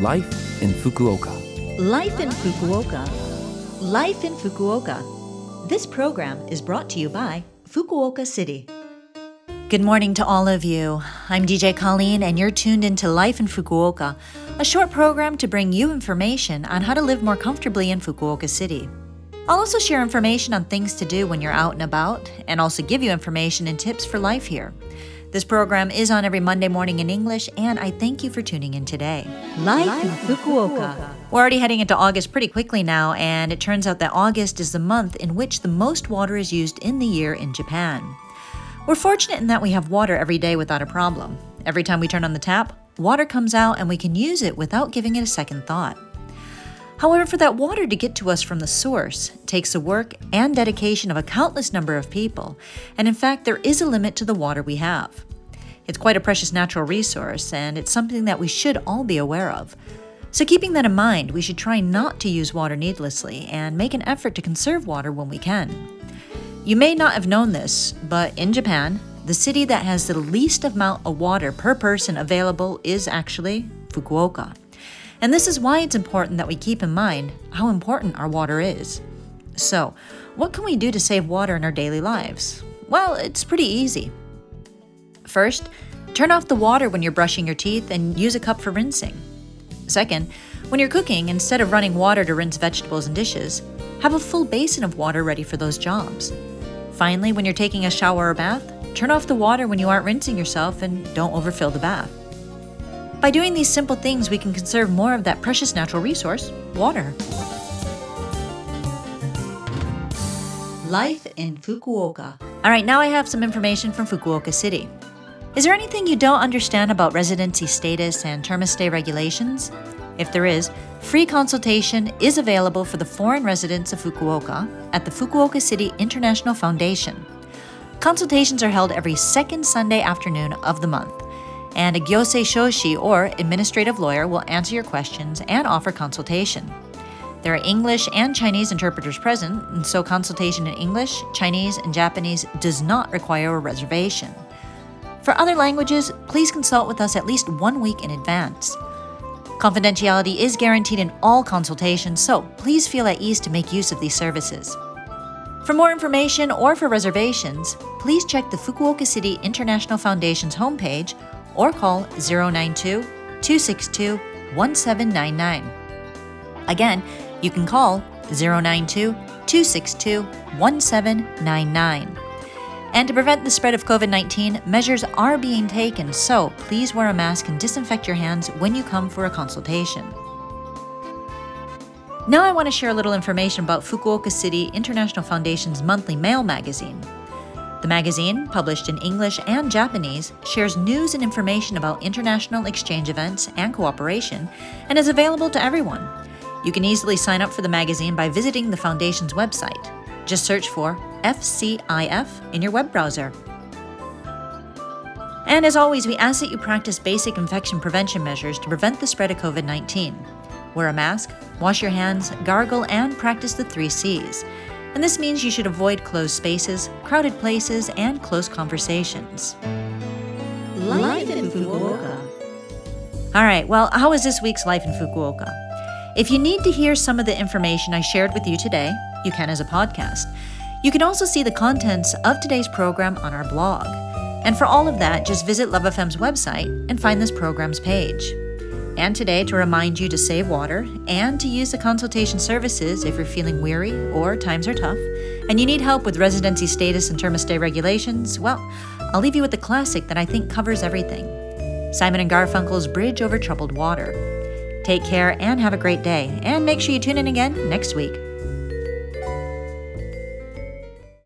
Life in Fukuoka. Life in Fukuoka. Life in Fukuoka. This program is brought to you by Fukuoka City. Good morning to all of you. I'm DJ Colleen, and you're tuned into Life in Fukuoka, a short program to bring you information on how to live more comfortably in Fukuoka City. I'll also share information on things to do when you're out and about, and also give you information and tips for life here. This program is on every Monday morning in English, and I thank you for tuning in today. Life, in Fukuoka. We're already heading into August pretty quickly now, and it turns out that August is the month in which the most water is used in the year in Japan. We're fortunate in that we have water every day without a problem. Every time we turn on the tap, water comes out and we can use it without giving it a second thought. However, for that water to get to us from the source takes the work and dedication of a countless number of people, and in fact, there is a limit to the water we have. It's quite a precious natural resource, and it's something that we should all be aware of. So, keeping that in mind, we should try not to use water needlessly and make an effort to conserve water when we can. You may not have known this, but in Japan, the city that has the least amount of water per person available is actually Fukuoka. And this is why it's important that we keep in mind how important our water is. So, what can we do to save water in our daily lives? Well, it's pretty easy. First, turn off the water when you're brushing your teeth and use a cup for rinsing. Second, when you're cooking, instead of running water to rinse vegetables and dishes, have a full basin of water ready for those jobs. Finally, when you're taking a shower or bath, turn off the water when you aren't rinsing yourself and don't overfill the bath. By doing these simple things, we can conserve more of that precious natural resource, water. Life in Fukuoka. All right, now I have some information from Fukuoka City. Is there anything you don't understand about residency status and term of stay regulations? If there is, free consultation is available for the foreign residents of Fukuoka at the Fukuoka City International Foundation. Consultations are held every second Sunday afternoon of the month and a gyosei shoshi or administrative lawyer will answer your questions and offer consultation. There are English and Chinese interpreters present, and so consultation in English, Chinese, and Japanese does not require a reservation. For other languages, please consult with us at least one week in advance. Confidentiality is guaranteed in all consultations, so please feel at ease to make use of these services. For more information or for reservations, please check the Fukuoka City International Foundation's homepage or call 092 262 1799. Again, you can call 092 262 1799. And to prevent the spread of COVID 19, measures are being taken, so please wear a mask and disinfect your hands when you come for a consultation. Now, I want to share a little information about Fukuoka City International Foundation's monthly mail magazine. The magazine, published in English and Japanese, shares news and information about international exchange events and cooperation and is available to everyone. You can easily sign up for the magazine by visiting the Foundation's website. Just search for FCIF in your web browser. And as always, we ask that you practice basic infection prevention measures to prevent the spread of COVID 19. Wear a mask, wash your hands, gargle, and practice the three C's and this means you should avoid closed spaces, crowded places, and close conversations. Life in Fukuoka. All right, well, how was this week's Life in Fukuoka? If you need to hear some of the information I shared with you today, you can as a podcast. You can also see the contents of today's program on our blog. And for all of that, just visit LoveFM's website and find this program's page and today to remind you to save water and to use the consultation services if you're feeling weary or times are tough and you need help with residency status and term of stay regulations. Well, I'll leave you with the classic that I think covers everything Simon and Garfunkel's Bridge Over Troubled Water. Take care and have a great day, and make sure you tune in again next week.